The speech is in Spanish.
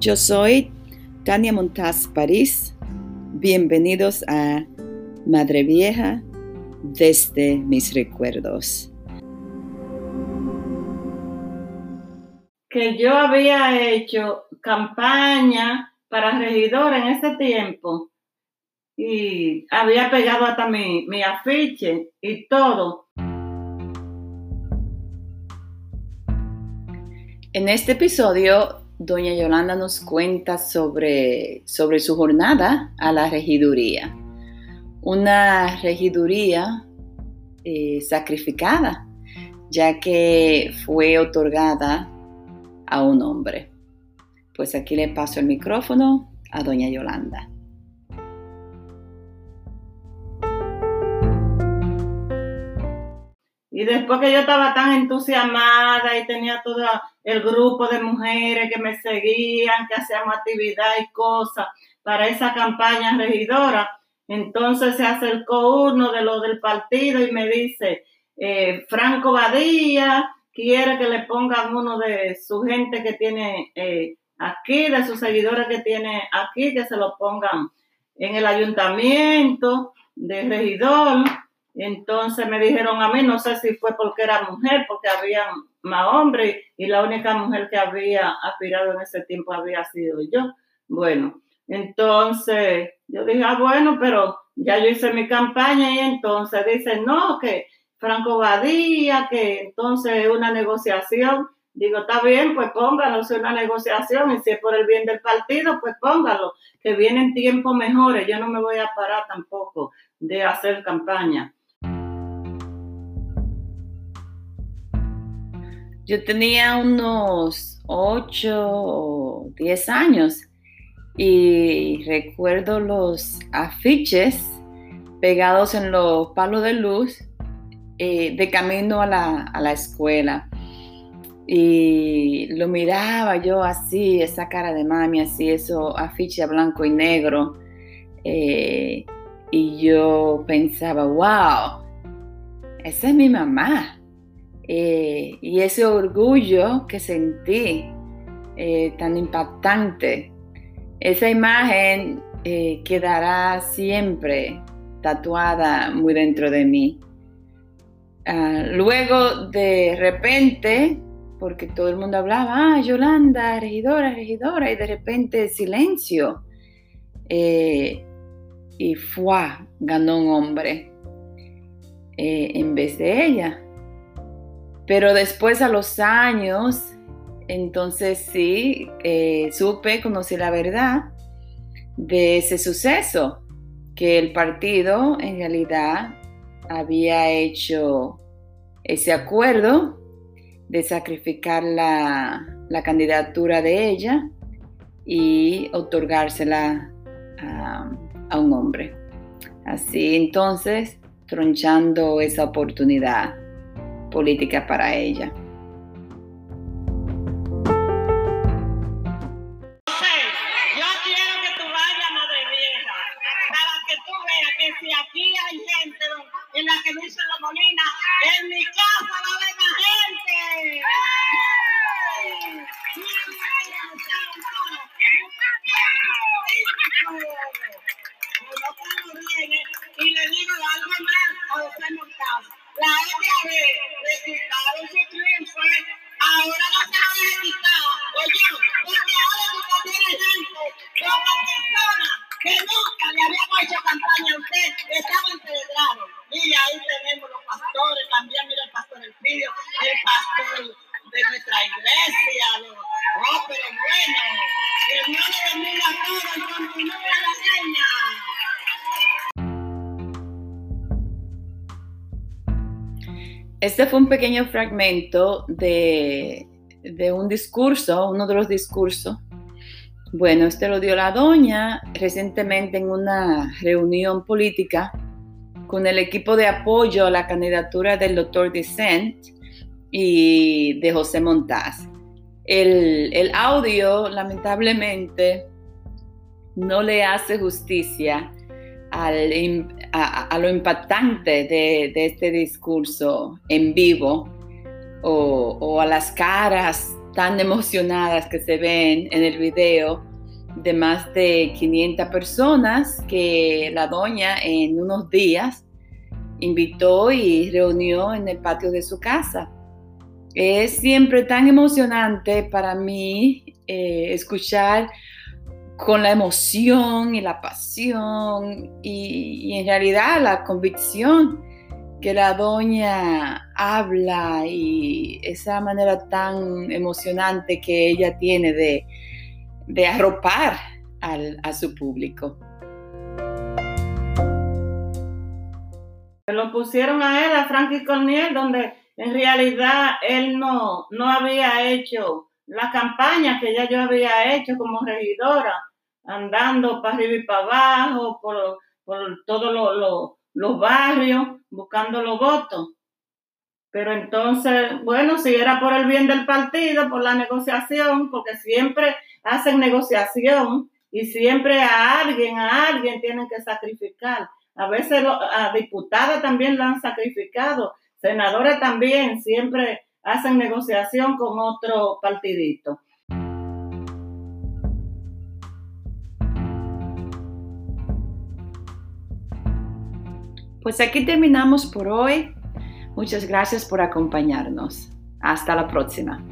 Yo soy Tania Montaz París. Bienvenidos a Madre Vieja desde mis recuerdos. Que yo había hecho campaña para regidora en ese tiempo y había pegado hasta mi, mi afiche y todo. En este episodio, doña Yolanda nos cuenta sobre, sobre su jornada a la regiduría. Una regiduría eh, sacrificada, ya que fue otorgada a un hombre. Pues aquí le paso el micrófono a doña Yolanda. Y después que yo estaba tan entusiasmada y tenía todo el grupo de mujeres que me seguían, que hacíamos actividad y cosas para esa campaña regidora, entonces se acercó uno de los del partido y me dice, eh, Franco Badía quiere que le pongan uno de su gente que tiene eh, aquí, de sus seguidores que tiene aquí, que se lo pongan en el ayuntamiento de regidor. Entonces me dijeron a mí, no sé si fue porque era mujer, porque había más hombres y la única mujer que había aspirado en ese tiempo había sido yo. Bueno, entonces yo dije, ah, bueno, pero ya yo hice mi campaña y entonces dice, no, que Franco Badía, que entonces una negociación. Digo, está bien, pues póngalo, si es una negociación y si es por el bien del partido, pues póngalo, que vienen tiempos mejores. Yo no me voy a parar tampoco de hacer campaña. Yo tenía unos 8 o 10 años y recuerdo los afiches pegados en los palos de luz eh, de camino a la, escuela. Y lo miraba yo así, esa cara de mami, así, eso afiche blanco y negro. Eh, y yo pensaba, wow, esa es mi mamá. Eh, y ese orgullo que sentí eh, tan impactante, esa imagen eh, quedará siempre tatuada muy dentro de mí. Ah, luego de repente, porque todo el mundo hablaba, ah, Yolanda, regidora, regidora, y de repente silencio. y fue, ganó un hombre en vez de ella. Pero después a los años, entonces sí, eh, supe, conocí la verdad de ese suceso, que el partido en realidad había hecho ese acuerdo de sacrificar la, candidatura de ella y otorgársela a, a un hombre. Así entonces, tronchando esa oportunidad política para ella. Y le digo algo más a usted no La ahora no se lo quitar. Oye, porque ahora tú tienes gente, como personas que nunca le habíamos hecho campaña a usted, Este fue un pequeño fragmento de, un discurso, uno de los discursos. Bueno, este lo dio la doña recientemente en una reunión política con el equipo de apoyo a la candidatura del doctor Dissent y de José Montaz. El, audio, lamentablemente, no le hace justicia a, lo impactante de, este discurso en vivo o, a las caras tan emocionadas que se ven en el video de más de 500 personas que la doña en unos días invitó y reunió en el patio de su casa. Es siempre tan emocionante para mí eh, escuchar con la emoción y la pasión y, en realidad la convicción que la doña habla y esa manera tan emocionante que ella tiene de, de arropar a su público. Lo pusieron a él, a Frankie Corniel, donde en realidad él no, no había hecho la campaña que ya yo había hecho como regidora, andando para arriba y para abajo, por, todos los barrios, buscando los votos. Pero entonces, bueno, si era por el bien del partido, por la negociación, porque siempre hacen negociación y siempre a alguien, a alguien tienen que sacrificar. A veces a diputadas también lo han sacrificado, senadores también siempre hacen negociación con otro partidito. Pues aquí terminamos por hoy. Muchas gracias por acompañarnos. Hasta la próxima.